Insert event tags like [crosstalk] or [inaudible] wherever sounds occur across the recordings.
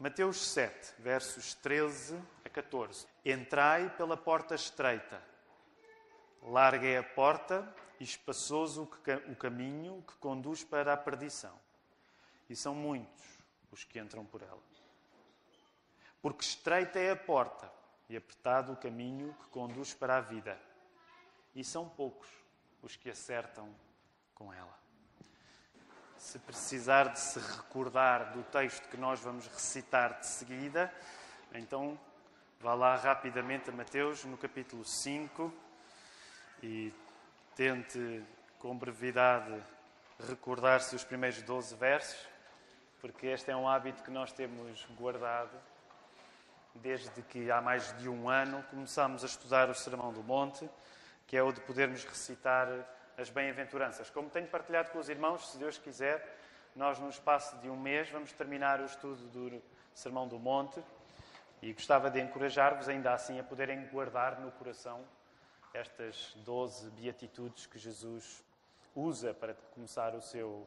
Mateus 7, versos 13 a 14. Entrai pela porta estreita. Larga é a porta e espaçoso o caminho que conduz para a perdição. E são muitos os que entram por ela. Porque estreita é a porta e apertado o caminho que conduz para a vida. E são poucos os que acertam com ela. Se precisar de se recordar do texto que nós vamos recitar de seguida, então vá lá rapidamente a Mateus, no capítulo 5, e tente com brevidade recordar-se os primeiros 12 versos, porque este é um hábito que nós temos guardado desde que há mais de um ano começámos a estudar o Sermão do Monte, que é o de podermos recitar as bem-aventuranças. Como tenho partilhado com os irmãos, se Deus quiser, nós, no espaço de um mês, vamos terminar o estudo do Sermão do Monte e gostava de encorajar-vos, ainda assim, a poderem guardar no coração estas doze beatitudes que Jesus usa para começar o seu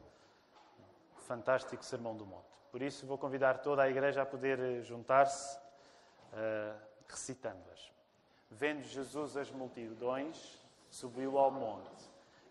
fantástico Sermão do Monte. Por isso, vou convidar toda a Igreja a poder juntar-se uh, recitando-as. Vendo Jesus as multidões, subiu ao monte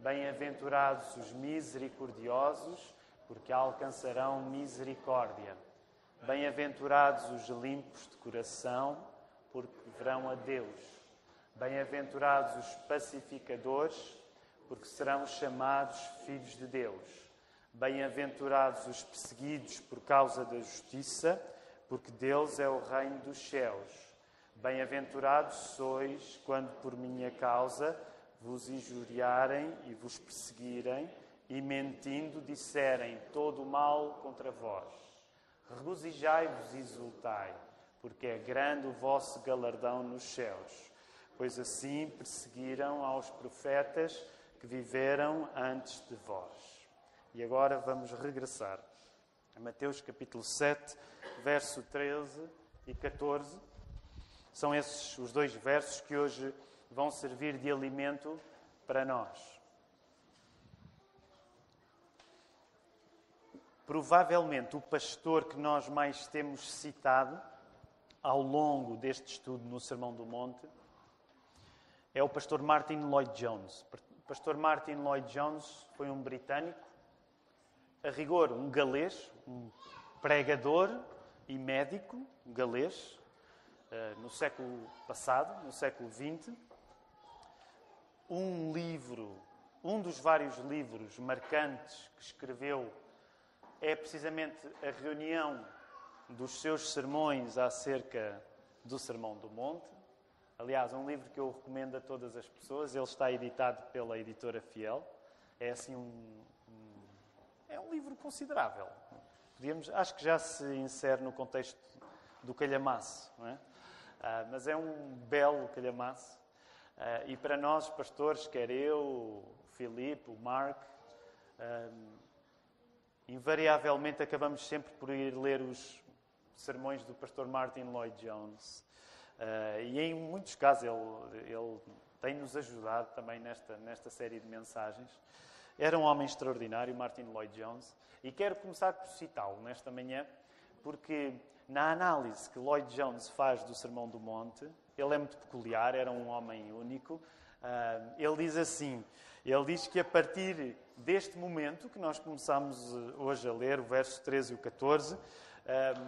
Bem-aventurados os misericordiosos, porque alcançarão misericórdia. Bem-aventurados os limpos de coração, porque verão a Deus. Bem-aventurados os pacificadores, porque serão chamados filhos de Deus. Bem-aventurados os perseguidos por causa da justiça, porque deles é o reino dos céus. Bem-aventurados sois quando por minha causa vos injuriarem e vos perseguirem e mentindo disserem todo o mal contra vós. Regozijai-vos e exultai, porque é grande o vosso galardão nos céus, pois assim perseguiram aos profetas que viveram antes de vós. E agora vamos regressar a Mateus capítulo 7, verso 13 e 14. São esses os dois versos que hoje vão servir de alimento para nós. Provavelmente o pastor que nós mais temos citado ao longo deste estudo no Sermão do Monte é o pastor Martin Lloyd Jones. O pastor Martin Lloyd Jones foi um britânico, a rigor, um galês, um pregador e médico galês, eh, no século passado, no século XX. Um livro, um dos vários livros marcantes que escreveu é precisamente a reunião dos seus sermões acerca do Sermão do Monte. Aliás, um livro que eu recomendo a todas as pessoas. Ele está editado pela editora Fiel. É assim um, um é um livro considerável. Podíamos, acho que já se insere no contexto do calhamaço, é? Ah, mas é um belo calhamaço. Ah, e para nós, pastores, quer eu, o Filipe, o Mark, ah, invariavelmente acabamos sempre por ir ler os sermões do pastor Martin Lloyd Jones. e em muitos casos ele, ele tem-nos ajudado também nesta, nesta série de mensagens. Era um homem extraordinário, Martin Lloyd Jones, e quero começar por citá-lo nesta manhã, porque na análise que Lloyd Jones faz do Sermão do Monte, ele é muito peculiar, era um homem único. Uh, ele diz assim: ele diz que a partir deste momento que nós começamos eh, hoje a ler, o verso 13 e o 14, uh,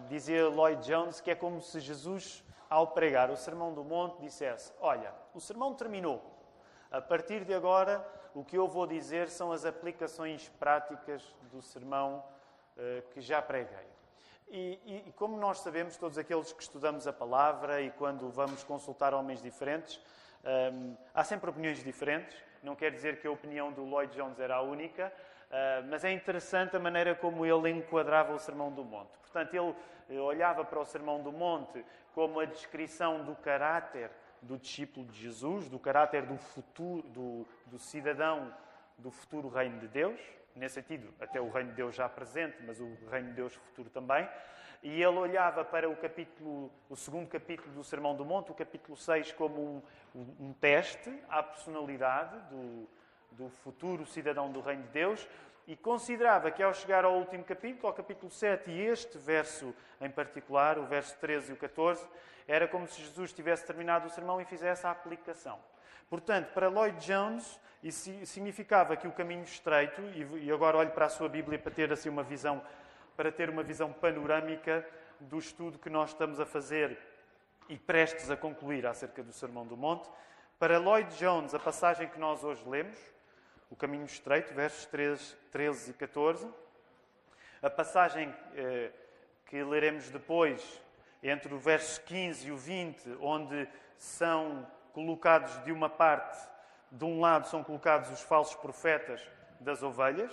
dizia Lloyd Jones que é como se Jesus, ao pregar o Sermão do Monte, dissesse: Olha, o sermão terminou. A partir de agora, o que eu vou dizer são as aplicações práticas do sermão uh, que já preguei. E, e, e, como nós sabemos, todos aqueles que estudamos a palavra e quando vamos consultar homens diferentes, um, há sempre opiniões diferentes. Não quer dizer que a opinião do Lloyd Jones era a única, uh, mas é interessante a maneira como ele enquadrava o Sermão do Monte. Portanto, ele olhava para o Sermão do Monte como a descrição do caráter do discípulo de Jesus, do caráter do futuro, do, do cidadão do futuro reino de Deus. Nesse sentido, até o reino de Deus já presente, mas o reino de Deus futuro também. E ele olhava para o capítulo, o segundo capítulo do Sermão do Monte, o capítulo 6, como um, um teste à personalidade do, do futuro cidadão do reino de Deus, e considerava que ao chegar ao último capítulo, ao capítulo 7, e este verso em particular, o verso 13 e o 14, era como se Jesus tivesse terminado o sermão e fizesse a aplicação. Portanto, para Lloyd Jones, isso significava que o caminho estreito, e agora olho para a sua Bíblia para ter assim uma visão, para ter uma visão panorâmica do estudo que nós estamos a fazer e prestes a concluir acerca do Sermão do Monte. Para Lloyd Jones, a passagem que nós hoje lemos, o caminho estreito, versos 13, 13 e 14. A passagem eh, que leremos depois, entre o verso 15 e o 20, onde são colocados de uma parte, de um lado são colocados os falsos profetas das ovelhas,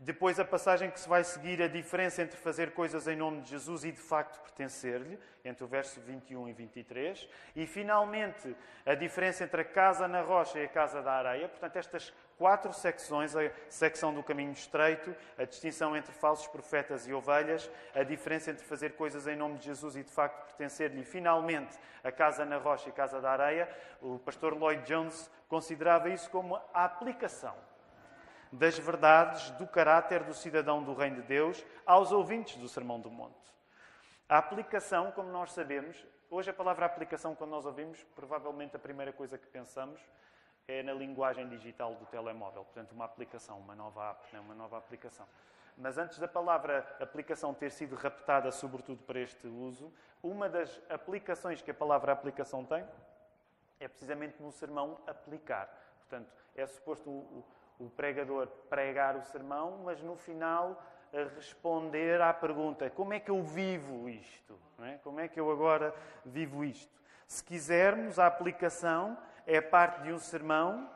depois, a passagem que se vai seguir, a diferença entre fazer coisas em nome de Jesus e de facto pertencer-lhe, entre o verso 21 e 23. E, finalmente, a diferença entre a casa na rocha e a casa da areia. Portanto, estas quatro secções: a secção do caminho estreito, a distinção entre falsos profetas e ovelhas, a diferença entre fazer coisas em nome de Jesus e de facto pertencer-lhe. E, finalmente, a casa na rocha e a casa da areia. O pastor Lloyd Jones considerava isso como a aplicação das verdades do caráter do cidadão do Reino de Deus aos ouvintes do Sermão do Monte. A aplicação, como nós sabemos, hoje a palavra aplicação, quando nós ouvimos, provavelmente a primeira coisa que pensamos é na linguagem digital do telemóvel. Portanto, uma aplicação, uma nova app, né? uma nova aplicação. Mas antes da palavra aplicação ter sido raptada, sobretudo para este uso, uma das aplicações que a palavra aplicação tem é precisamente no sermão aplicar. Portanto, é suposto o, o pregador pregar o sermão, mas no final responder à pergunta: como é que eu vivo isto? É? Como é que eu agora vivo isto? Se quisermos, a aplicação é parte de um sermão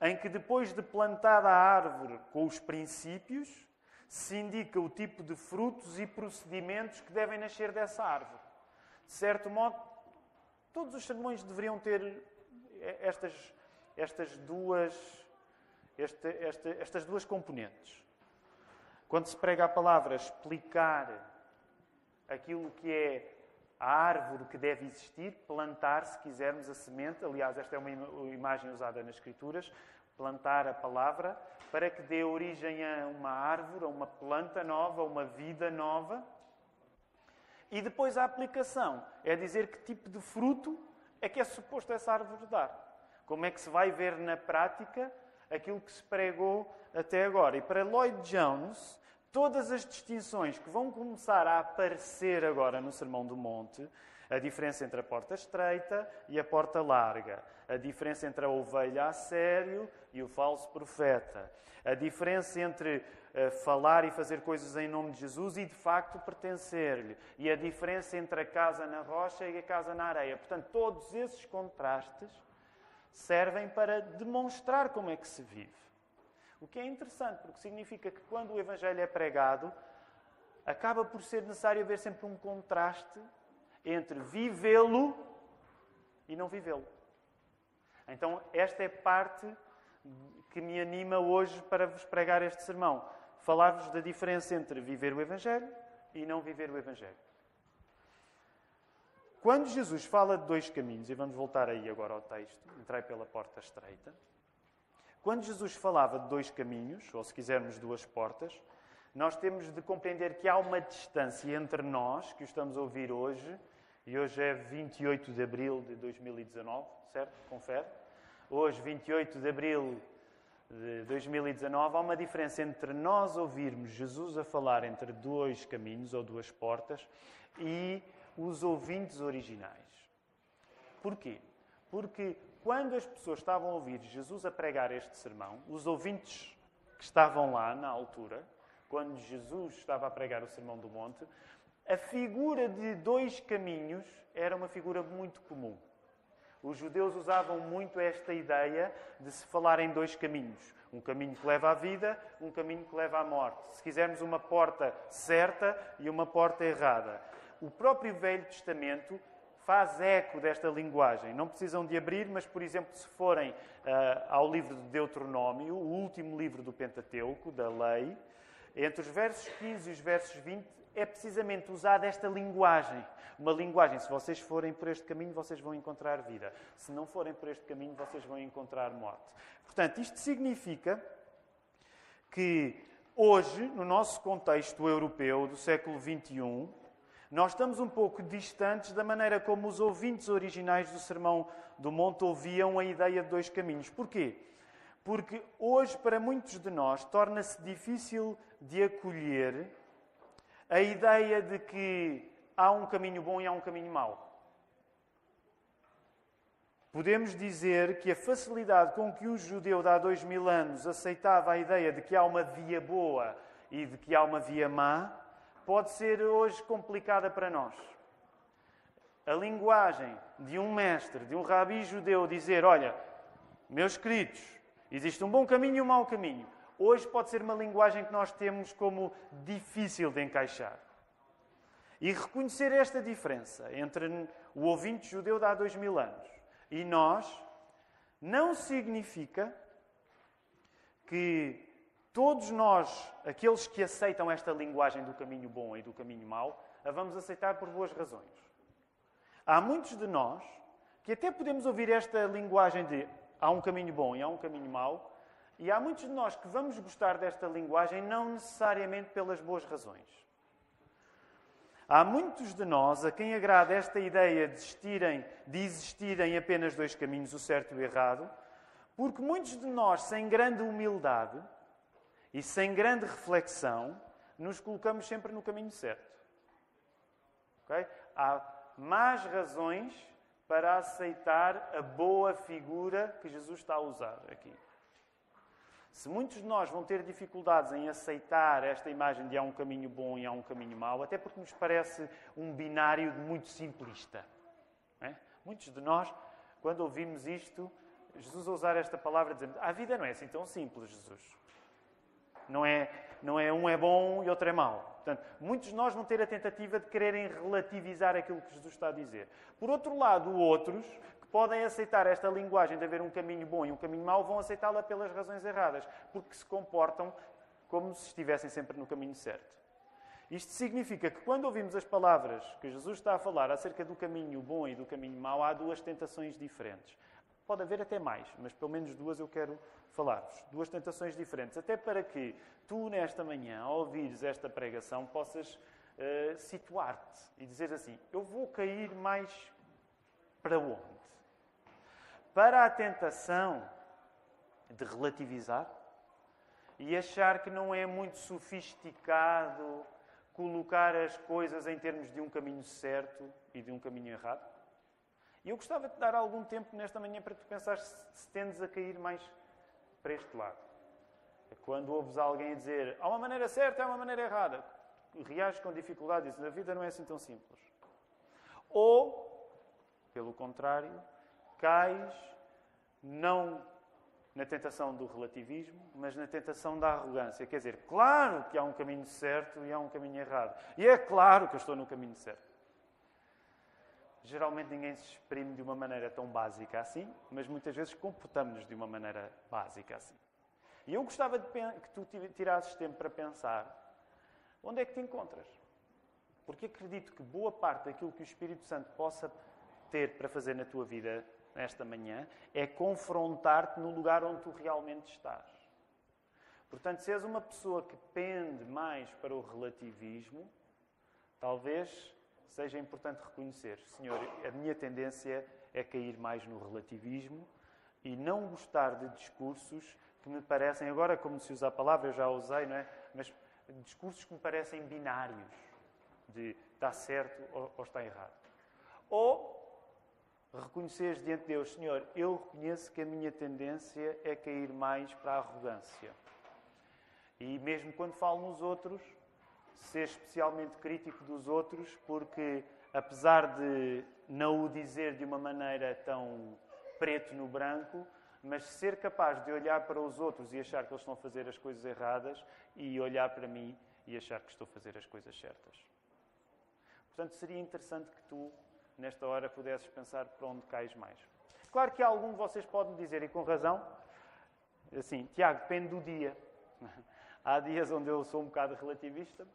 em que, depois de plantada a árvore com os princípios, se indica o tipo de frutos e procedimentos que devem nascer dessa árvore. De certo modo, todos os sermões deveriam ter estas, estas duas este, este, estas duas componentes. Quando se prega a palavra explicar aquilo que é a árvore que deve existir, plantar, se quisermos, a semente. Aliás, esta é uma imagem usada nas Escrituras. Plantar a palavra para que dê origem a uma árvore, a uma planta nova, a uma vida nova. E depois a aplicação é dizer que tipo de fruto é que é suposto essa árvore dar. Como é que se vai ver na prática aquilo que se pregou até agora. E para Lloyd Jones, todas as distinções que vão começar a aparecer agora no Sermão do Monte, a diferença entre a porta estreita e a porta larga, a diferença entre a ovelha a sério e o falso profeta, a diferença entre uh, falar e fazer coisas em nome de Jesus e de facto pertencer-lhe, e a diferença entre a casa na rocha e a casa na areia. Portanto, todos esses contrastes servem para demonstrar como é que se vive. O que é interessante, porque significa que quando o Evangelho é pregado, acaba por ser necessário haver sempre um contraste entre vivê-lo e não vivê-lo. Então, esta é parte que me anima hoje para vos pregar este sermão. Falar-vos da diferença entre viver o Evangelho e não viver o Evangelho. Quando Jesus fala de dois caminhos, e vamos voltar aí agora ao texto, entrai pela porta estreita. Quando Jesus falava de dois caminhos, ou se quisermos duas portas, nós temos de compreender que há uma distância entre nós, que o estamos a ouvir hoje, e hoje é 28 de abril de 2019, certo? Confere? Hoje, 28 de abril de 2019, há uma diferença entre nós ouvirmos Jesus a falar entre dois caminhos ou duas portas e os ouvintes originais. Porquê? Porque quando as pessoas estavam a ouvir Jesus a pregar este sermão, os ouvintes que estavam lá na altura, quando Jesus estava a pregar o Sermão do Monte, a figura de dois caminhos era uma figura muito comum. Os judeus usavam muito esta ideia de se falar em dois caminhos. Um caminho que leva à vida, um caminho que leva à morte. Se quisermos uma porta certa e uma porta errada. O próprio Velho Testamento faz eco desta linguagem. Não precisam de abrir, mas, por exemplo, se forem uh, ao livro de Deuteronômio, o último livro do Pentateuco, da lei, entre os versos 15 e os versos 20, é precisamente usada esta linguagem. Uma linguagem, se vocês forem por este caminho, vocês vão encontrar vida. Se não forem por este caminho, vocês vão encontrar morte. Portanto, isto significa que hoje, no nosso contexto europeu do século XXI, nós estamos um pouco distantes da maneira como os ouvintes originais do Sermão do Monte ouviam a ideia de dois caminhos. Porquê? Porque hoje, para muitos de nós, torna-se difícil de acolher a ideia de que há um caminho bom e há um caminho mau. Podemos dizer que a facilidade com que o judeu de há dois mil anos aceitava a ideia de que há uma via boa e de que há uma via má pode ser hoje complicada para nós. A linguagem de um mestre, de um rabi judeu, dizer: Olha, meus queridos, existe um bom caminho e um mau caminho. Hoje pode ser uma linguagem que nós temos como difícil de encaixar. E reconhecer esta diferença entre o ouvinte judeu de há dois mil anos e nós não significa que todos nós, aqueles que aceitam esta linguagem do caminho bom e do caminho mau, a vamos aceitar por boas razões. Há muitos de nós que até podemos ouvir esta linguagem de há um caminho bom e há um caminho mau, e há muitos de nós que vamos gostar desta linguagem não necessariamente pelas boas razões. Há muitos de nós a quem agrada esta ideia de existirem, de existirem apenas dois caminhos, o certo e o errado, porque muitos de nós, sem grande humildade e sem grande reflexão, nos colocamos sempre no caminho certo. Okay? Há más razões para aceitar a boa figura que Jesus está a usar aqui. Se muitos de nós vão ter dificuldades em aceitar esta imagem de há um caminho bom e há um caminho mau, até porque nos parece um binário muito simplista. É? Muitos de nós, quando ouvimos isto, Jesus a usar esta palavra, dizendo: A vida não é assim tão simples, Jesus. Não é, não é um é bom e outro é mau. Portanto, muitos de nós vão ter a tentativa de quererem relativizar aquilo que Jesus está a dizer. Por outro lado, outros podem aceitar esta linguagem de haver um caminho bom e um caminho mau, vão aceitá-la pelas razões erradas, porque se comportam como se estivessem sempre no caminho certo. Isto significa que quando ouvimos as palavras que Jesus está a falar acerca do caminho bom e do caminho mau, há duas tentações diferentes. Pode haver até mais, mas pelo menos duas eu quero falar-vos. Duas tentações diferentes. Até para que tu, nesta manhã, ao ouvires esta pregação, possas uh, situar-te e dizer assim: Eu vou cair mais para onde? para a tentação de relativizar e achar que não é muito sofisticado colocar as coisas em termos de um caminho certo e de um caminho errado? E eu gostava de dar algum tempo nesta manhã para tu pensar se tendes a cair mais para este lado. É quando ouves alguém dizer há uma maneira certa, há uma maneira errada, reages com dificuldade e dizes a vida não é assim tão simples. Ou, pelo contrário, cais não na tentação do relativismo, mas na tentação da arrogância. Quer dizer, claro que há um caminho certo e há um caminho errado. E é claro que eu estou no caminho certo. Geralmente ninguém se exprime de uma maneira tão básica assim, mas muitas vezes comportamos-nos de uma maneira básica assim. E eu gostava que tu tirasses tempo para pensar onde é que te encontras. Porque acredito que boa parte daquilo que o Espírito Santo possa ter para fazer na tua vida nesta manhã, é confrontar-te no lugar onde tu realmente estás. Portanto, se és uma pessoa que pende mais para o relativismo, talvez seja importante reconhecer, Senhor, a minha tendência é cair mais no relativismo e não gostar de discursos que me parecem, agora como se usa a palavra, eu já usei, não é? Mas discursos que me parecem binários, de está certo ou, ou está errado. Ou reconheceres diante de Deus, Senhor, eu reconheço que a minha tendência é cair mais para a arrogância. E mesmo quando falo nos outros, ser especialmente crítico dos outros, porque apesar de não o dizer de uma maneira tão preto no branco, mas ser capaz de olhar para os outros e achar que eles estão a fazer as coisas erradas e olhar para mim e achar que estou a fazer as coisas certas. Portanto, seria interessante que tu, nesta hora, pudesses pensar para onde cais mais. Claro que algum de vocês pode me dizer, e com razão, assim, Tiago, depende do dia. [laughs] Há dias onde eu sou um bocado relativista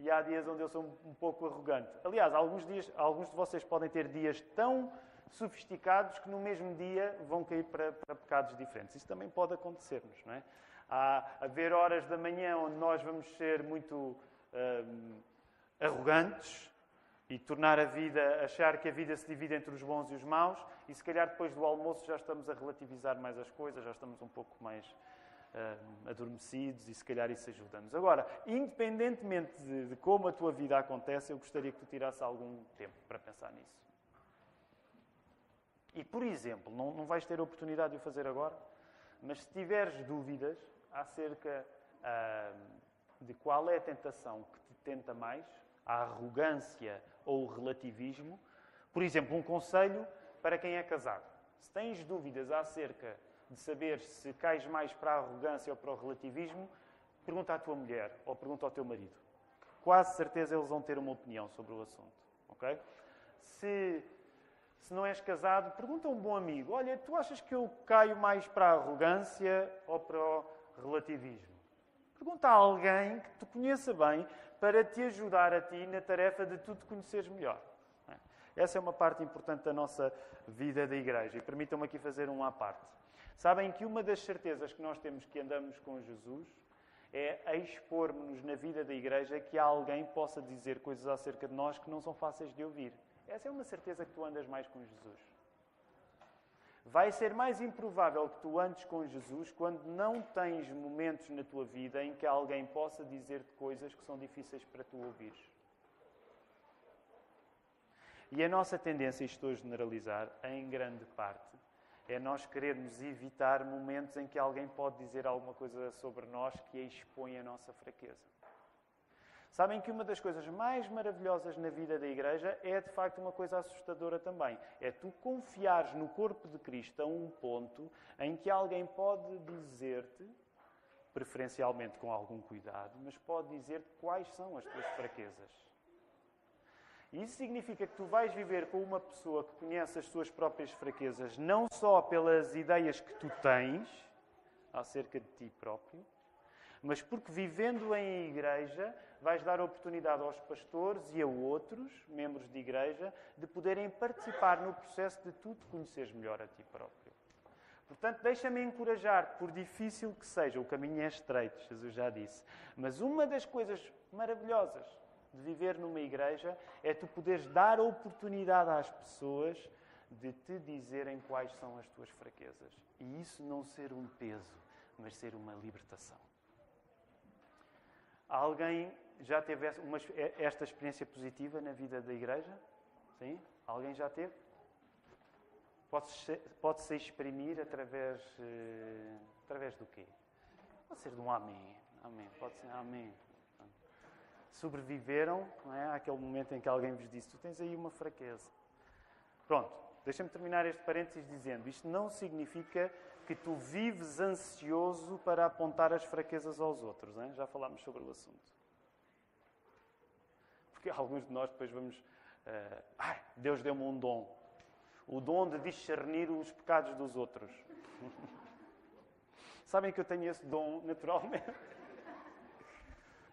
e há dias onde eu sou um pouco arrogante. Aliás, alguns, dias, alguns de vocês podem ter dias tão sofisticados que no mesmo dia vão cair para, para pecados diferentes. Isso também pode acontecer-nos, não é? Há haver horas da manhã onde nós vamos ser muito hum, arrogantes e tornar a vida, achar que a vida se divide entre os bons e os maus, e se calhar depois do almoço já estamos a relativizar mais as coisas, já estamos um pouco mais uh, adormecidos e se calhar isso ajuda-nos. Agora, independentemente de, de, como a tua vida acontece, eu gostaria que tu tirasse algum tempo para pensar nisso. E, por exemplo, não, não vais ter a oportunidade de o fazer agora, mas se tiveres dúvidas acerca uh, de qual é a tentação que te tenta mais, a arrogância ou o relativismo, por exemplo, um conselho para quem é casado. Se tens dúvidas acerca de saber se cais mais para a arrogância ou para o relativismo, pergunta à tua mulher ou pergunta ao teu marido. Quase certeza eles vão ter uma opinião sobre o assunto. ok? Se, se não és casado, pergunta a um bom amigo: Olha, tu achas que eu caio mais para a arrogância ou para o relativismo? Pergunta a alguém que te conheça bem para te ajudar a ti na tarefa de tu te conheceres melhor. Essa é uma parte importante da nossa vida da igreja. E permitam-me aqui fazer um à parte. Sabem que uma das certezas que nós temos que andamos com Jesus é expor-nos na vida da igreja que alguém possa dizer coisas acerca de nós que não são fáceis de ouvir. Essa é uma certeza que tu andas mais com Jesus. Vai ser mais improvável que tu andes com Jesus quando não tens momentos na tua vida em que alguém possa dizer-te coisas que são difíceis para tu ouvires. E a nossa tendência, estou a generalizar, em grande parte, é nós querermos evitar momentos em que alguém pode dizer alguma coisa sobre nós que expõe a nossa fraqueza. Sabem que uma das coisas mais maravilhosas na vida da igreja é de facto uma coisa assustadora também. É tu confiares no corpo de Cristo a um ponto em que alguém pode dizer-te, preferencialmente com algum cuidado, mas pode dizer-te quais são as tuas fraquezas. Isso significa que tu vais viver com uma pessoa que conhece as suas próprias fraquezas, não só pelas ideias que tu tens acerca de ti próprio, mas porque vivendo em igreja vais dar oportunidade aos pastores e a outros, membros de igreja, de poderem participar no processo de tu te conheceres melhor a ti próprio. Portanto, deixa-me encorajar, por difícil que seja, o caminho é estreito, Jesus já disse, mas uma das coisas maravilhosas de viver numa igreja é tu poderes dar oportunidade às pessoas de te dizerem quais são as tuas fraquezas. E isso não ser um peso, mas ser uma libertação. Alguém já teve uma, esta experiência positiva na vida da igreja? Sim? Alguém já teve? Pode-se pode -se exprimir através, uh, através do quê? Pode ser de um amém. Amém. Pode ser amém sobreviveram não é, àquele momento em que alguém vos disse: Tu tens aí uma fraqueza. Pronto, deixa-me terminar este parênteses dizendo: Isto não significa que tu vives ansioso para apontar as fraquezas aos outros. É? Já falámos sobre o assunto. Porque [laughs] alguns de nós depois vamos. Uh, ai, Deus deu-me um dom. O dom de discernir os pecados dos outros. [laughs] Sabem que eu tenho esse dom [laughs] naturalmente?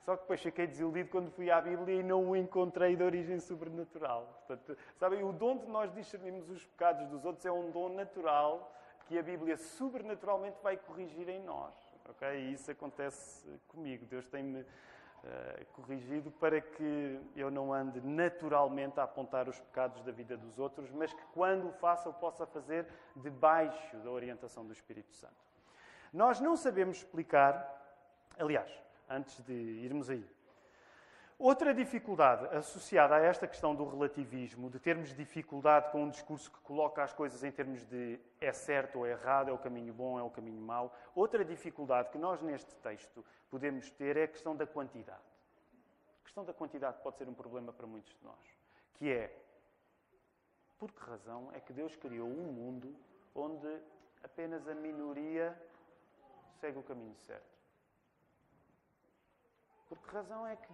Só que depois fiquei desiludido quando fui à Bíblia e não o encontrei de origem sobrenatural. Portanto, sabem, o dom de nós discernirmos os pecados dos outros é um dom natural que a Bíblia sobrenaturalmente vai corrigir em nós. Okay? E isso acontece comigo. Deus tem-me uh, corrigido para que eu não ande naturalmente a apontar os pecados da vida dos outros, mas que quando o faça, eu possa fazer debaixo da orientação do Espírito Santo. Nós não sabemos explicar, aliás, antes de irmos aí. Outra dificuldade associada a esta questão do relativismo, de termos dificuldade com um discurso que coloca as coisas em termos de é certo ou é errado, é o caminho bom, é o caminho mau, outra dificuldade que nós neste texto podemos ter é a questão da quantidade. A questão da quantidade pode ser um problema para muitos de nós, que é por que razão é que Deus criou um mundo onde apenas a minoria segue o caminho certo. Por que razão é que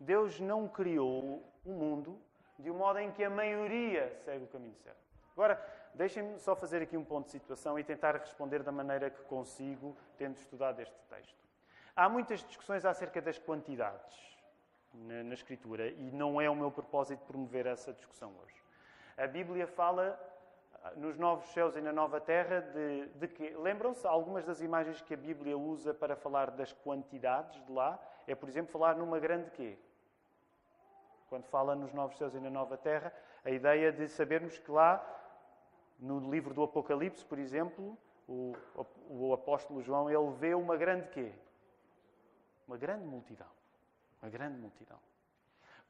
Deus não criou o mundo de um modo em que a maioria segue o caminho certo? Agora, deixem-me só fazer aqui um ponto de situação e tentar responder da maneira que consigo, tendo estudado este texto. Há muitas discussões acerca das quantidades na, na Escritura e não é o meu propósito promover essa discussão hoje. A Bíblia fala nos novos céus e na nova terra de, de que. Lembram-se algumas das imagens que a Bíblia usa para falar das quantidades de lá? É, por exemplo, falar numa grande quê? Quando fala nos novos céus e na nova terra, a ideia de sabermos que lá, no livro do Apocalipse, por exemplo, o, o apóstolo João, ele vê uma grande quê? Uma grande multidão. Uma grande multidão.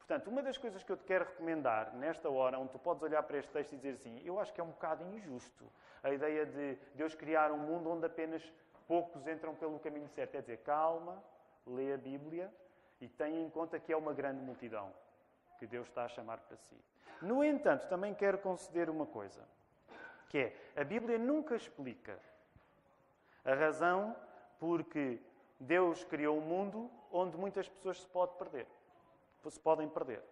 Portanto, uma das coisas que eu te quero recomendar nesta hora, onde tu podes olhar para este texto e dizer assim: eu acho que é um bocado injusto a ideia de Deus criar um mundo onde apenas poucos entram pelo caminho certo. É dizer, calma, lê a Bíblia e tenha em conta que é uma grande multidão que Deus está a chamar para si. No entanto, também quero conceder uma coisa, que é a Bíblia nunca explica a razão porque Deus criou um mundo onde muitas pessoas se, pode perder, se podem perder.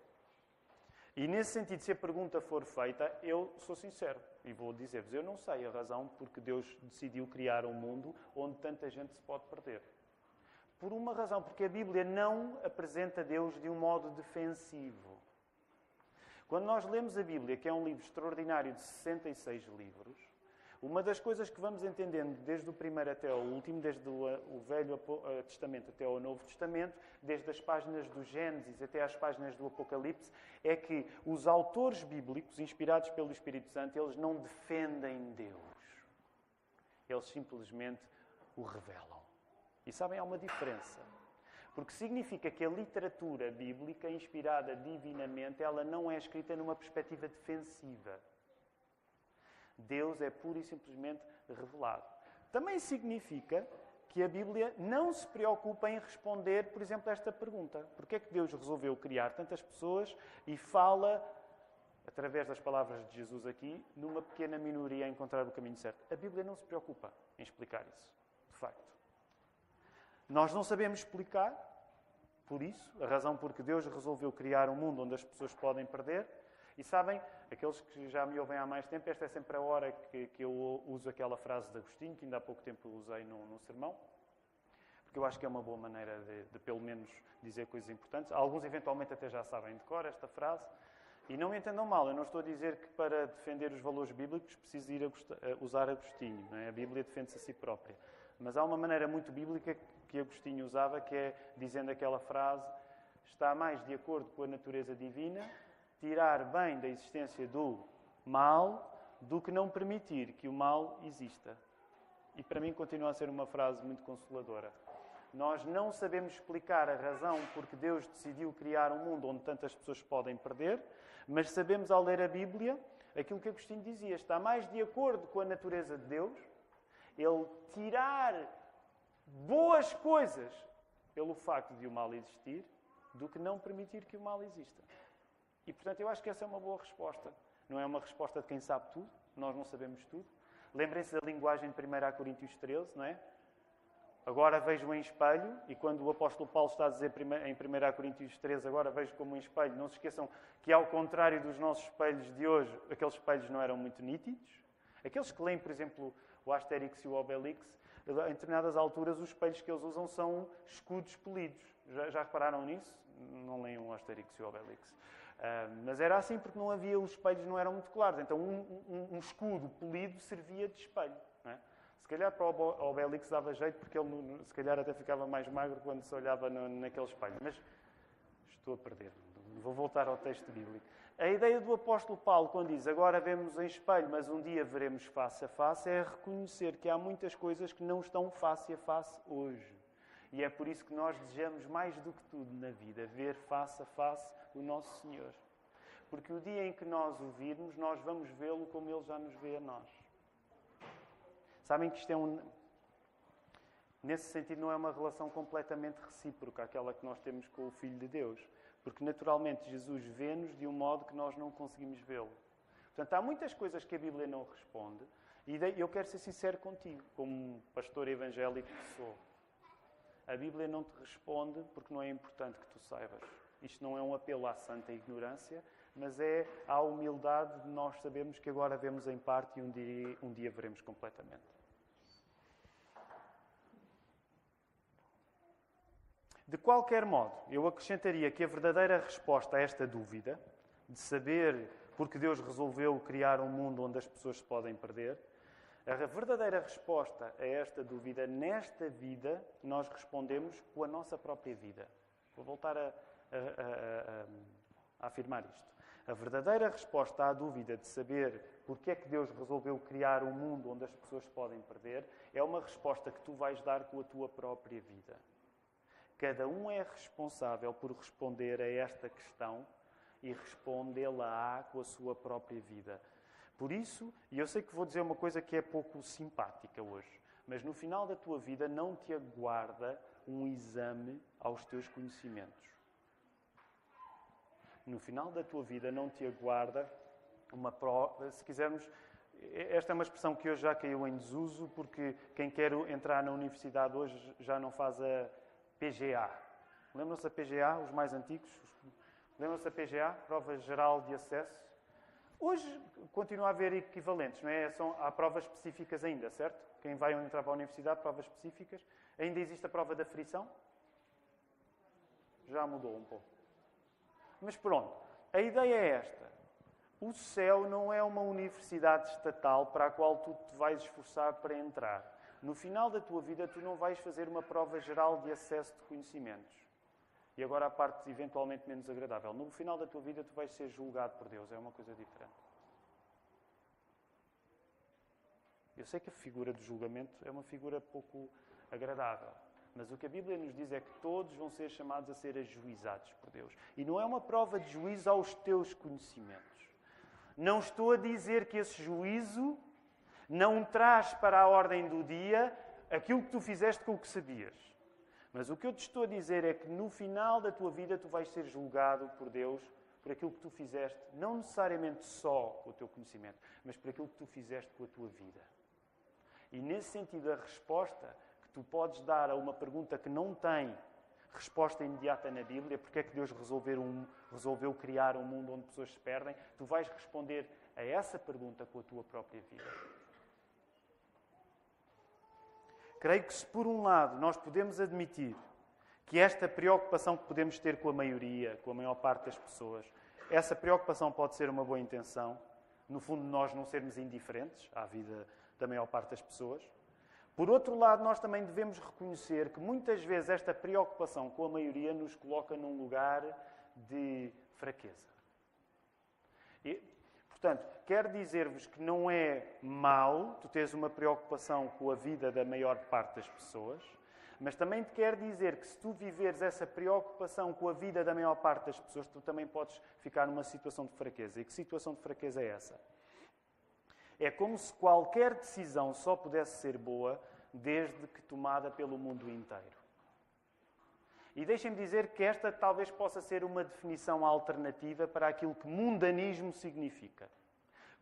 E nesse sentido, se a pergunta for feita, eu sou sincero e vou dizer-vos: eu não sei a razão porque Deus decidiu criar um mundo onde tanta gente se pode perder. Por uma razão, porque a Bíblia não apresenta Deus de um modo defensivo. Quando nós lemos a Bíblia, que é um livro extraordinário de 66 livros, uma das coisas que vamos entendendo desde o primeiro até o último, desde o Velho Testamento até o Novo Testamento, desde as páginas do Gênesis até as páginas do Apocalipse, é que os autores bíblicos, inspirados pelo Espírito Santo, eles não defendem Deus. Eles simplesmente o revelam. E sabem, há uma diferença. Porque significa que a literatura bíblica, inspirada divinamente, ela não é escrita numa perspectiva defensiva. Deus é pura e simplesmente revelado. Também significa que a Bíblia não se preocupa em responder, por exemplo, a esta pergunta: Porquê é que Deus resolveu criar tantas pessoas e fala, através das palavras de Jesus aqui, numa pequena minoria a encontrar o caminho certo? A Bíblia não se preocupa em explicar isso, de facto. Nós não sabemos explicar, por isso, a razão por que Deus resolveu criar um mundo onde as pessoas podem perder. E sabem, aqueles que já me ouvem há mais tempo, esta é sempre a hora que, que eu uso aquela frase de Agostinho, que ainda há pouco tempo usei no, no sermão, porque eu acho que é uma boa maneira de, de, pelo menos, dizer coisas importantes. Alguns, eventualmente, até já sabem de cor esta frase. E não me entendam mal, eu não estou a dizer que para defender os valores bíblicos preciso ir a usar Agostinho. É? A Bíblia defende-se a si própria. Mas há uma maneira muito bíblica que Agostinho usava, que é dizendo aquela frase: está mais de acordo com a natureza divina tirar bem da existência do mal do que não permitir que o mal exista. E para mim continua a ser uma frase muito consoladora. Nós não sabemos explicar a razão porque Deus decidiu criar um mundo onde tantas pessoas podem perder, mas sabemos ao ler a Bíblia aquilo que Agostinho dizia, está mais de acordo com a natureza de Deus, ele tirar boas coisas pelo facto de o mal existir, do que não permitir que o mal exista. E, portanto, eu acho que essa é uma boa resposta. Não é uma resposta de quem sabe tudo, nós não sabemos tudo. Lembrem-se da linguagem de 1 Coríntios 13, não é? Agora vejo em espelho, e quando o apóstolo Paulo está a dizer em 1 Coríntios 13, agora vejo como um espelho, não se esqueçam que, ao contrário dos nossos espelhos de hoje, aqueles espelhos não eram muito nítidos. Aqueles que leem, por exemplo, o Asterix e o Obelix, em determinadas alturas os espelhos que eles usam são escudos polidos. Já, já repararam nisso? Não leiam o Asterix e o Obelix. Uh, mas era assim porque não havia, os espelhos não eram muito claros. Então um, um, um escudo polido servia de espelho. É? Se calhar para o Obelix dava jeito porque ele se calhar até ficava mais magro quando se olhava no, naquele espelho. Mas estou a perder. Vou voltar ao texto bíblico. A ideia do apóstolo Paulo, quando diz agora vemos em espelho, mas um dia veremos face a face, é reconhecer que há muitas coisas que não estão face a face hoje. E é por isso que nós desejamos mais do que tudo na vida ver face a face o nosso Senhor. Porque o dia em que nós o virmos, nós vamos vê-lo como ele já nos vê a nós. Sabem que isto é um. Nesse sentido, não é uma relação completamente recíproca, aquela que nós temos com o Filho de Deus. Porque, naturalmente, Jesus vê-nos de um modo que nós não conseguimos vê-lo. Portanto, há muitas coisas que a Bíblia não responde e eu quero ser sincero contigo, como pastor evangélico que sou. A Bíblia não te responde porque não é importante que tu saibas. Isto não é um apelo à santa ignorância, mas é à humildade de nós sabermos que agora vemos em parte e um dia, um dia veremos completamente. De qualquer modo, eu acrescentaria que a verdadeira resposta a esta dúvida, de saber porque Deus resolveu criar um mundo onde as pessoas se podem perder, a verdadeira resposta a esta dúvida, nesta vida, nós respondemos com a nossa própria vida. Vou voltar a, a, a, a afirmar isto. A verdadeira resposta à dúvida de saber porque é que Deus resolveu criar um mundo onde as pessoas podem perder é uma resposta que tu vais dar com a tua própria vida. Cada um é responsável por responder a esta questão e respondê-la com a sua própria vida. Por isso, e eu sei que vou dizer uma coisa que é pouco simpática hoje, mas no final da tua vida não te aguarda um exame aos teus conhecimentos no final da tua vida não te aguarda uma prova, se quisermos, esta é uma expressão que hoje já caiu em desuso, porque quem quer entrar na universidade hoje já não faz a PGA. Lembram-se da PGA, os mais antigos? Lembram-se da PGA, Prova Geral de Acesso? Hoje continua a haver equivalentes, não é? São, há provas específicas ainda, certo? Quem vai entrar para a universidade, provas específicas. Ainda existe a prova da frição? Já mudou um pouco. Mas pronto, a ideia é esta. O céu não é uma universidade estatal para a qual tu te vais esforçar para entrar. No final da tua vida, tu não vais fazer uma prova geral de acesso de conhecimentos. E agora a parte eventualmente menos agradável. No final da tua vida, tu vais ser julgado por Deus. É uma coisa diferente. Eu sei que a figura do julgamento é uma figura pouco agradável. Mas o que a Bíblia nos diz é que todos vão ser chamados a ser ajuizados por Deus. E não é uma prova de juízo aos teus conhecimentos. Não estou a dizer que esse juízo não traz para a ordem do dia aquilo que tu fizeste com o que sabias. Mas o que eu te estou a dizer é que no final da tua vida tu vais ser julgado por Deus por aquilo que tu fizeste, não necessariamente só com o teu conhecimento, mas por aquilo que tu fizeste com a tua vida. E nesse sentido, a resposta tu podes dar a uma pergunta que não tem resposta imediata na Bíblia, porque é que Deus resolveu, um, resolveu criar um mundo onde pessoas se perdem, tu vais responder a essa pergunta com a tua própria vida. Creio que se por um lado nós podemos admitir que esta preocupação que podemos ter com a maioria, com a maior parte das pessoas, essa preocupação pode ser uma boa intenção, no fundo nós não sermos indiferentes à vida da maior parte das pessoas. Por outro lado, nós também devemos reconhecer que muitas vezes esta preocupação com a maioria nos coloca num lugar de fraqueza. E, portanto, quero dizer-vos que não é mau tu teres uma preocupação com a vida da maior parte das pessoas, mas também te quero dizer que se tu viveres essa preocupação com a vida da maior parte das pessoas, tu também podes ficar numa situação de fraqueza. E que situação de fraqueza é essa? É como se qualquer decisão só pudesse ser boa desde que tomada pelo mundo inteiro. E deixem-me dizer que esta talvez possa ser uma definição alternativa para aquilo que mundanismo significa.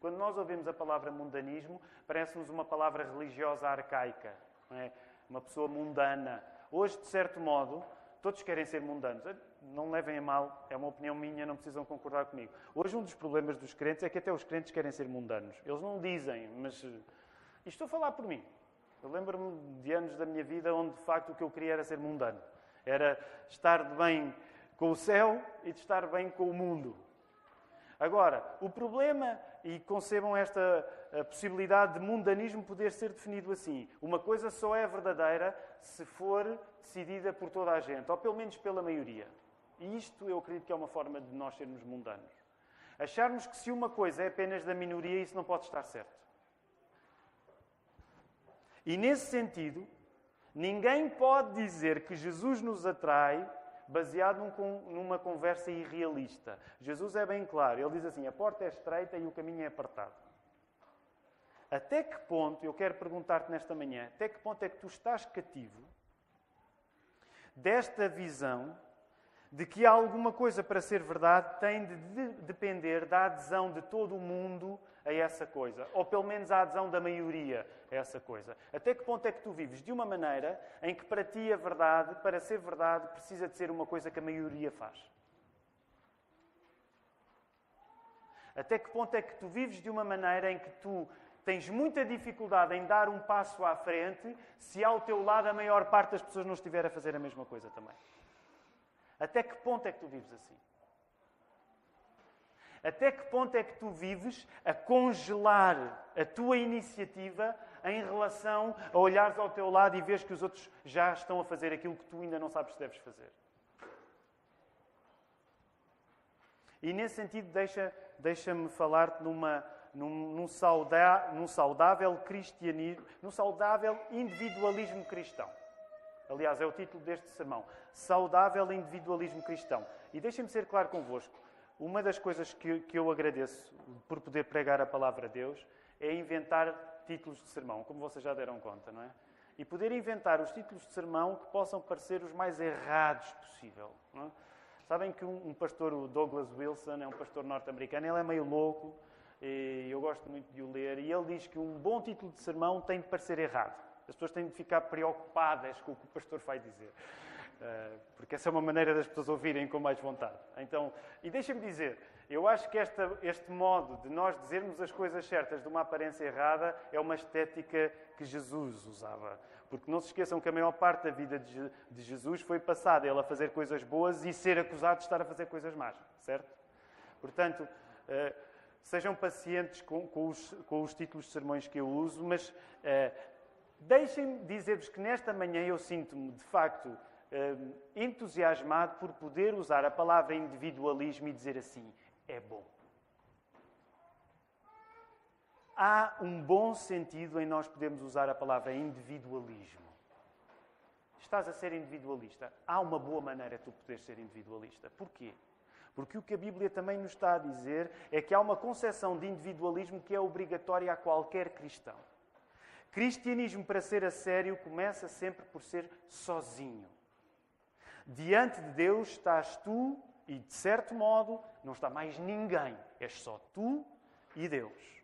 Quando nós ouvimos a palavra mundanismo, parece-nos uma palavra religiosa arcaica, é? uma pessoa mundana. Hoje, de certo modo, todos querem ser mundanos não levem a mal, é uma opinião minha, não precisam concordar comigo. Hoje, um dos problemas dos crentes é que até os crentes querem ser mundanos. Eles não dizem, mas. E estou a falar por mim. Eu lembro-me de anos da minha vida onde, de facto, o que eu queria era ser mundano. Era estar bem com o céu e de estar bem com o mundo. Agora, o problema, e concebam esta possibilidade de mundanismo poder ser definido assim: uma coisa só é verdadeira se for decidida por toda a gente, ou pelo menos pela maioria. E isto eu acredito que é uma forma de nós sermos mundanos. Acharmos que se uma coisa é apenas da minoria, isso não pode estar certo. E nesse sentido, ninguém pode dizer que Jesus nos atrai baseado num, numa conversa irrealista. Jesus é bem claro, ele diz assim: a porta é estreita e o caminho é apertado. Até que ponto, eu quero perguntar-te nesta manhã, até que ponto é que tu estás cativo desta visão de que alguma coisa para ser verdade tem de depender da adesão de todo o mundo a essa coisa, ou pelo menos a adesão da maioria a essa coisa. Até que ponto é que tu vives de uma maneira em que para ti a verdade, para ser verdade, precisa de ser uma coisa que a maioria faz? Até que ponto é que tu vives de uma maneira em que tu tens muita dificuldade em dar um passo à frente se ao teu lado a maior parte das pessoas não estiver a fazer a mesma coisa também? Até que ponto é que tu vives assim? Até que ponto é que tu vives a congelar a tua iniciativa em relação a olhares ao teu lado e vês que os outros já estão a fazer aquilo que tu ainda não sabes se deves fazer? E nesse sentido, deixa, deixa-me falar-te numa, num, num, sauda, num saudável cristianismo, num saudável individualismo cristão. Aliás, é o título deste sermão. Saudável individualismo cristão. E deixem-me ser claro convosco. Uma das coisas que, que eu agradeço por poder pregar a palavra de Deus é inventar títulos de sermão, como vocês já deram conta, não é? E poder inventar os títulos de sermão que possam parecer os mais errados possível. É? Sabem que um, um, pastor, o Douglas Wilson, é um pastor norte-americano, ele é meio louco, e eu gosto muito de o ler, e ele diz que um bom título de sermão tem de parecer errado. As pessoas têm de ficar preocupadas com o que o pastor vai dizer. Eh, porque essa é uma maneira das pessoas ouvirem com mais vontade. Então, e deixem-me dizer, eu acho que esta, este modo de nós dizermos as coisas certas de uma aparência errada é uma estética que Jesus usava. Porque não se esqueçam que a maior parte da vida de, de Jesus foi passada ele a fazer coisas boas e ser acusado de estar a fazer coisas más, certo? Portanto, uh, sejam pacientes com, com, os, com, os, títulos de sermões que eu uso, mas uh, deixem-me dizer-vos que nesta manhã eu sinto-me, de facto, Hum, entusiasmado por poder usar a palavra individualismo e dizer assim: é bom. Há um bom sentido em nós podermos usar a palavra individualismo. Estás a ser individualista. Há uma boa maneira de tu poderes ser individualista. Porquê? Porque o que a Bíblia também nos está a dizer é que há uma concepção de individualismo que é obrigatória a qualquer cristão. Cristianismo, para ser a sério, começa sempre por ser sozinho. Diante de Deus estás tu e, de certo modo, não está mais ninguém. És só tu e Deus.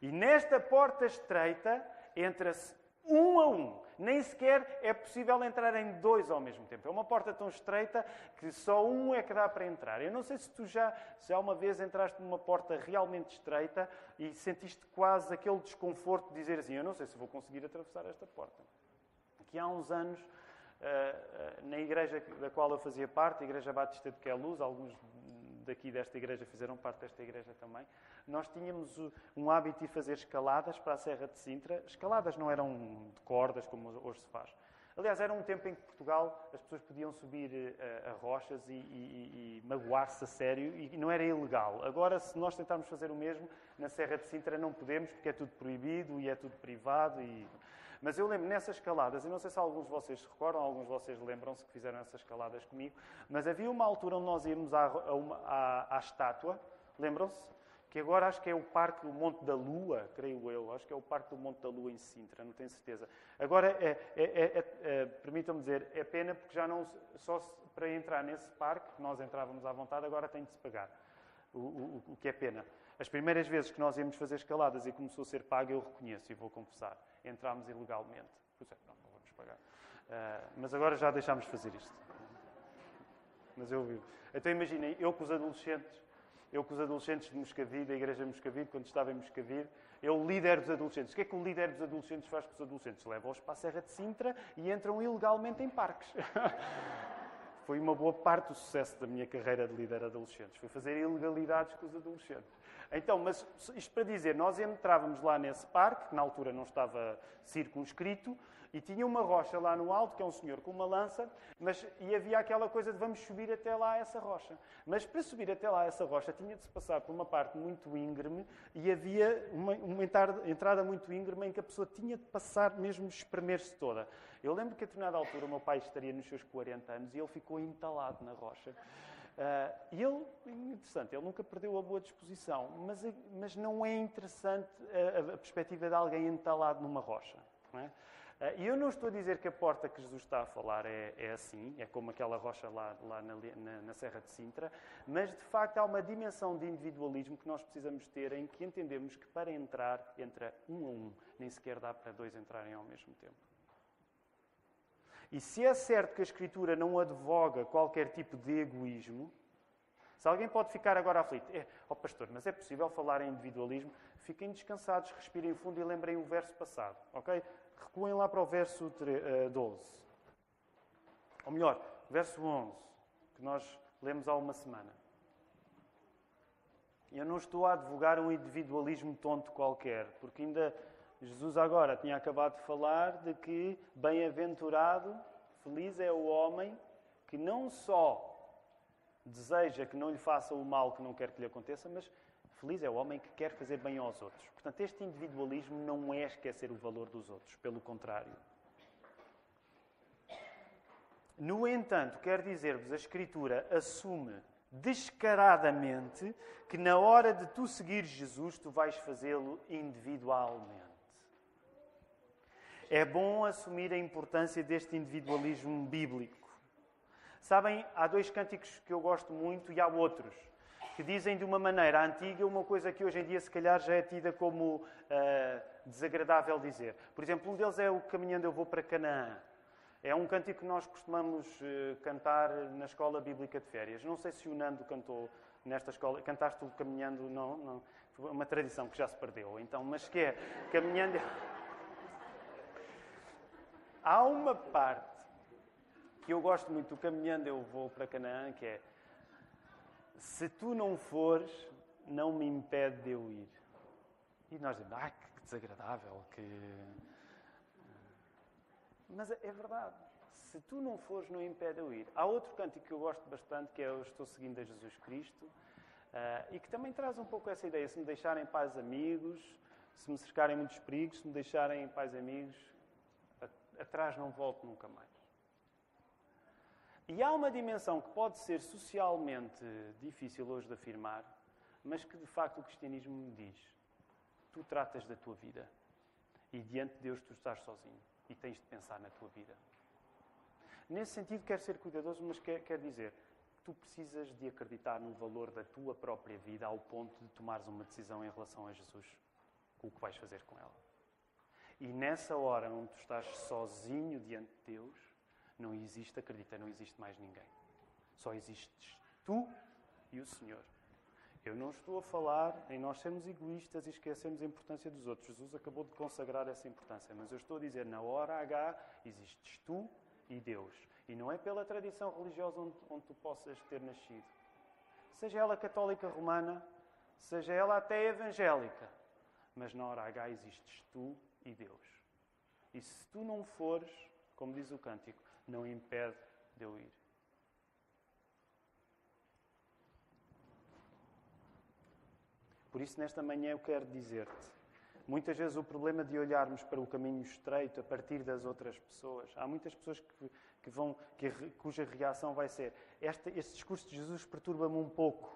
E nesta porta estreita entra-se um a um. Nem sequer é possível entrar em dois ao mesmo tempo. É uma porta tão estreita que só um é que dá para entrar. Eu não sei se tu já, já uma vez entraste numa porta realmente estreita e sentiste quase aquele desconforto de dizer assim: Eu não sei se vou conseguir atravessar esta porta. Aqui há uns anos eh, eh, na igreja da qual eu fazia parte, a Igreja Batista de Queluz, alguns daqui desta igreja fizeram parte desta igreja também, nós tínhamos um hábito de fazer escaladas para a Serra de Sintra. Escaladas não eram de cordas, como hoje se faz. Aliás, era um tempo em que Portugal as pessoas podiam subir uh, a rochas e, e, e magoar-se a sério e não era ilegal. Agora, se nós tentarmos fazer o mesmo, na Serra de Sintra não podemos porque é tudo proibido e é tudo privado. E... Mas eu lembro nessas escaladas, e não sei se alguns de vocês se recordam, alguns de vocês lembram-se que fizeram essas escaladas comigo, mas havia uma altura onde nós íamos à, à, à estátua, lembram-se? Que agora acho que é o Parque do Monte da Lua, creio eu, acho que é o Parque do Monte da Lua em Sintra, não tenho certeza. Agora, é, é, é, é permitam-me dizer, é pena porque já não, só para entrar nesse parque, nós entrávamos à vontade, agora tem de se pagar, o, o, o que é pena. As primeiras vezes que nós íamos fazer escaladas e começou a ser pago, eu reconheço e vou confessar. Entramos ilegalmente. Pois é, não, não vamos pagar. Uh, mas agora já deixámos de fazer isto. Mas eu vivo. Então imaginem, eu com os adolescentes, eu com os adolescentes de Moscavide, da Igreja de Moscavide, quando estava em Moscavide, eu líder dos adolescentes. O que é que o líder dos adolescentes faz com os adolescentes? Leva-os para a Serra de Sintra e entram ilegalmente em parques. [laughs] Foi uma boa parte do sucesso da minha carreira de líder adolescentes. Foi fazer ilegalidades com os adolescentes. Então, mas isto para dizer, nós entrávamos lá nesse parque, que na altura não estava circunscrito, e tinha uma rocha lá no alto, que é um senhor com uma lança, mas, e havia aquela coisa de vamos subir até lá essa rocha. Mas para subir até lá essa rocha tinha de se passar por uma parte muito íngreme e havia uma, uma entrada muito íngreme em que a pessoa tinha de passar mesmo espremer-se toda. Eu lembro que a determinada altura o meu pai estaria nos seus 40 anos e ele ficou entalado na rocha. E ele, interessante, ele nunca perdeu a boa disposição, mas, mas não é interessante a, a perspectiva de alguém entalado numa rocha. É? Uh, e eu não estou a dizer que a porta que Jesus está a falar é, é assim, é como aquela rocha lá, lá na, na, na, Serra de Sintra, mas de facto há uma dimensão de individualismo que nós precisamos ter em que entendemos que para entrar, entra um a um, nem sequer dá para dois entrarem ao mesmo tempo. E se é certo que a Escritura não advoga qualquer tipo de egoísmo, se alguém pode ficar agora aflito, é, oh pastor, mas é possível falar em individualismo? Fiquem descansados, respirem fundo e lembrem o verso passado, ok? Recuem lá para o verso 12. Eh, Ou melhor, verso 11, que nós lemos há uma semana. Eu não estou a advogar um individualismo tonto qualquer, porque ainda Jesus agora tinha acabado de falar de que bem-aventurado, feliz é o homem que não só deseja que não lhe faça o mal que não quer que lhe aconteça, mas feliz é o homem que quer fazer bem aos outros. Portanto, este individualismo não é esquecer o valor dos outros, pelo contrário. No entanto, quer dizer-vos, a Escritura assume descaradamente que na hora de tu seguir Jesus, tu vais fazê-lo individualmente. É bom assumir a importância deste individualismo bíblico. Sabem, há dois cânticos que eu gosto muito e há outros que dizem de uma maneira antiga uma coisa que hoje em dia se calhar já é tida como uh, desagradável dizer. Por exemplo, um deles é o Caminhando Eu Vou para Canaã. É um cântico que nós costumamos uh, cantar na escola bíblica de férias. Não sei se o Nando cantou nesta escola. Cantaste o Caminhando? Não, não. Foi uma tradição que já se perdeu. Então, mas que é Caminhando... Há uma parte que eu gosto muito do Caminhando Eu Vou para Canaã, que é se tu não fores, não me impede de eu ir. E nós dizemos, ah, que desagradável, que... Mas é verdade. Se tu não fores, não impede de eu ir. Há outro cântico que eu gosto bastante, que é Eu Estou Seguindo a Jesus Cristo, uh, e que também traz um pouco essa ideia. Se me deixarem pais amigos, se me cercarem muitos perigos, se me deixarem pais amigos, atrás não volto nunca mais. E há uma dimensão que pode ser socialmente difícil hoje de afirmar, mas que de facto o cristianismo me diz. Tu tratas da tua vida e diante de Deus tu estás sozinho e tens de pensar na tua vida. Nesse sentido, quer ser cuidadoso, mas quer, quer dizer tu precisas de acreditar no valor da tua própria vida ao ponto de tomares uma decisão em relação a Jesus, o que vais fazer com ela. E nessa hora onde tu estás sozinho diante de Deus, não existe, acredita, não existe mais ninguém. Só existes tu e o Senhor. Eu não estou a falar em nós sermos egoístas e esquecermos a importância dos outros. Jesus acabou de consagrar essa importância. Mas eu estou a dizer, na hora H, existes tu e Deus. E não é pela tradição religiosa onde, onde tu possas ter nascido. Seja ela católica romana, seja ela até evangélica. Mas na hora H existes tu e Deus. E se tu não fores, como diz o cântico, não impede de eu ir. Por isso, nesta manhã, eu quero dizer-te: muitas vezes o problema de olharmos para o caminho estreito a partir das outras pessoas, há muitas pessoas que, que vão, que, cuja reação vai ser: este, este discurso de Jesus perturba-me um pouco.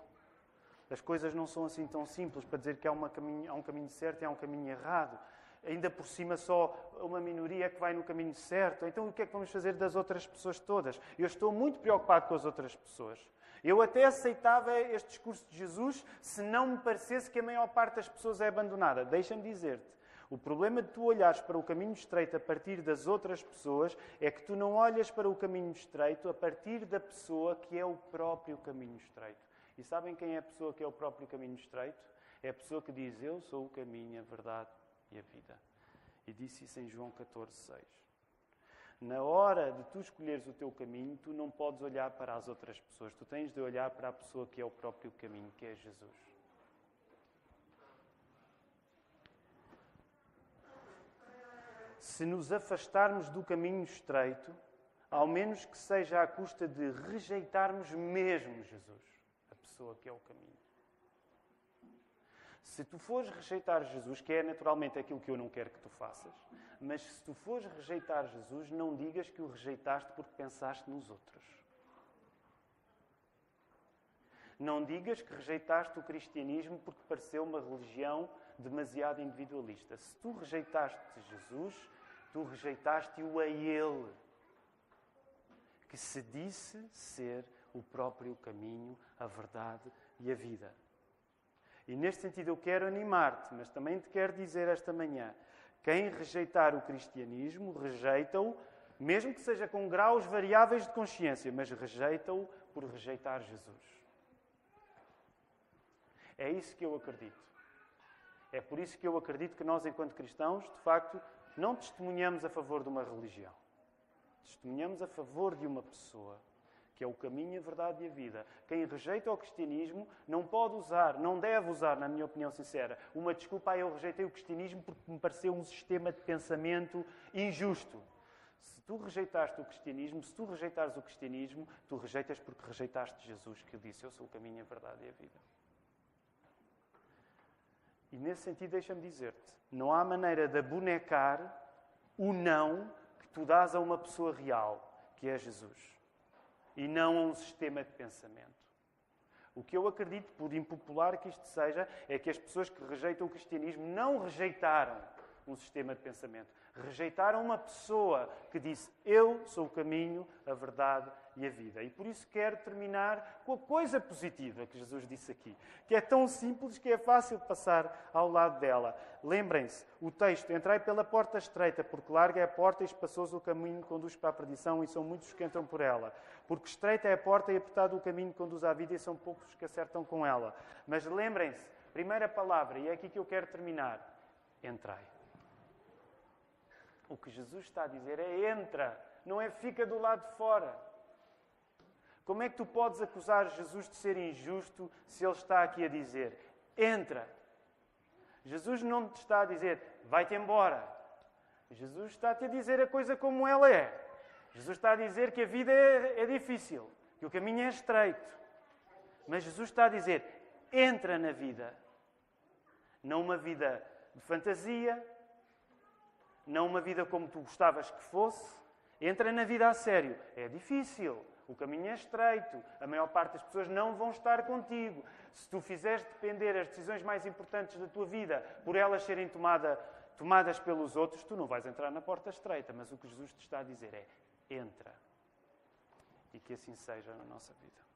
As coisas não são assim tão simples para dizer que há, caminho, há um caminho certo e há um caminho errado ainda por cima só uma minoria que vai no caminho certo. Então o que é que vamos fazer das outras pessoas todas? Eu estou muito preocupado com as outras pessoas. Eu até aceitava este discurso de Jesus se não me parecesse que a maior parte das pessoas é abandonada. Deixa-me dizer-te. O problema de tu olhares para o caminho estreito a partir das outras pessoas é que tu não olhas para o caminho estreito a partir da pessoa que é o próprio caminho estreito. E sabem quem é a pessoa que é o próprio caminho estreito? É a pessoa que diz: Eu sou o caminho, a verdade e a vida. E disse isso em João 14, 6. Na hora de tu escolheres o teu caminho, tu não podes olhar para as outras pessoas. Tu tens de olhar para a pessoa que é o próprio caminho, que é Jesus. Se nos afastarmos do caminho estreito, ao menos que seja à custa de rejeitarmos mesmo Jesus, pessoa que é o caminho. Se tu fores rejeitar Jesus, que é naturalmente aquilo que eu não quero que tu faças, mas se tu fores rejeitar Jesus, não digas que o rejeitaste porque pensaste nos outros. Não digas que rejeitaste o cristianismo porque pareceu uma religião demasiado individualista. Se tu rejeitaste Jesus, Tu rejeitaste-o a Ele, que se disse ser o próprio caminho, a verdade e a vida. E neste sentido eu quero animar-te, mas também te quero dizer esta manhã: quem rejeitar o cristianismo, rejeita-o, mesmo que seja com graus variáveis de consciência, mas rejeita-o por rejeitar Jesus. É isso que eu acredito. É por isso que eu acredito que nós, enquanto cristãos, de facto, não testemunhamos a favor de uma religião. Testemunhamos a favor de uma pessoa que é o caminho, a verdade e a vida. Quem rejeita o cristianismo não pode usar, não deve usar, na minha opinião sincera, uma desculpa, ah, eu rejeitei o cristianismo porque me pareceu um sistema de pensamento injusto. Se tu rejeitaste o cristianismo, se tu rejeitares o cristianismo, tu rejeitas porque rejeitaste Jesus, que disse: Eu sou o caminho, a verdade e a vida. E nesse sentido, deixa-me dizer-te: não há maneira de abonecar o não que tu dás a uma pessoa real, que é Jesus e não a um sistema de pensamento. O que eu acredito, por impopular que isto seja, é que as pessoas que rejeitam o cristianismo não rejeitaram um sistema de pensamento. Rejeitaram uma pessoa que disse: Eu sou o caminho, a verdade e a vida. E por isso quero terminar com a coisa positiva que Jesus disse aqui, que é tão simples que é fácil passar ao lado dela. Lembrem-se, o texto: Entrai pela porta estreita, porque larga é a porta e espaçoso o caminho que conduz para a perdição, e são muitos que entram por ela. Porque estreita é a porta e apertado o caminho que conduz à vida, e são poucos que acertam com ela. Mas lembrem-se, primeira palavra, e é aqui que eu quero terminar: entrai. O que Jesus está a dizer é entra, não é fica do lado de fora. Como é que tu podes acusar Jesus de ser injusto se ele está aqui a dizer: entra? Jesus não te está a dizer: vai-te embora. Jesus está-te a dizer a coisa como ela é. Jesus está a dizer que a vida é, é difícil, que o caminho é estreito. Mas Jesus está a dizer: entra na vida. Não uma vida de fantasia, não uma vida como tu gostavas que fosse. Entra na vida a sério. É difícil. O caminho é estreito, a maior parte das pessoas não vão estar contigo. Se tu fizeres depender as decisões mais importantes da tua vida por elas serem tomada, tomadas pelos outros, tu não vais entrar na porta estreita. Mas o que Jesus te está a dizer é: entra. E que assim seja na nossa vida.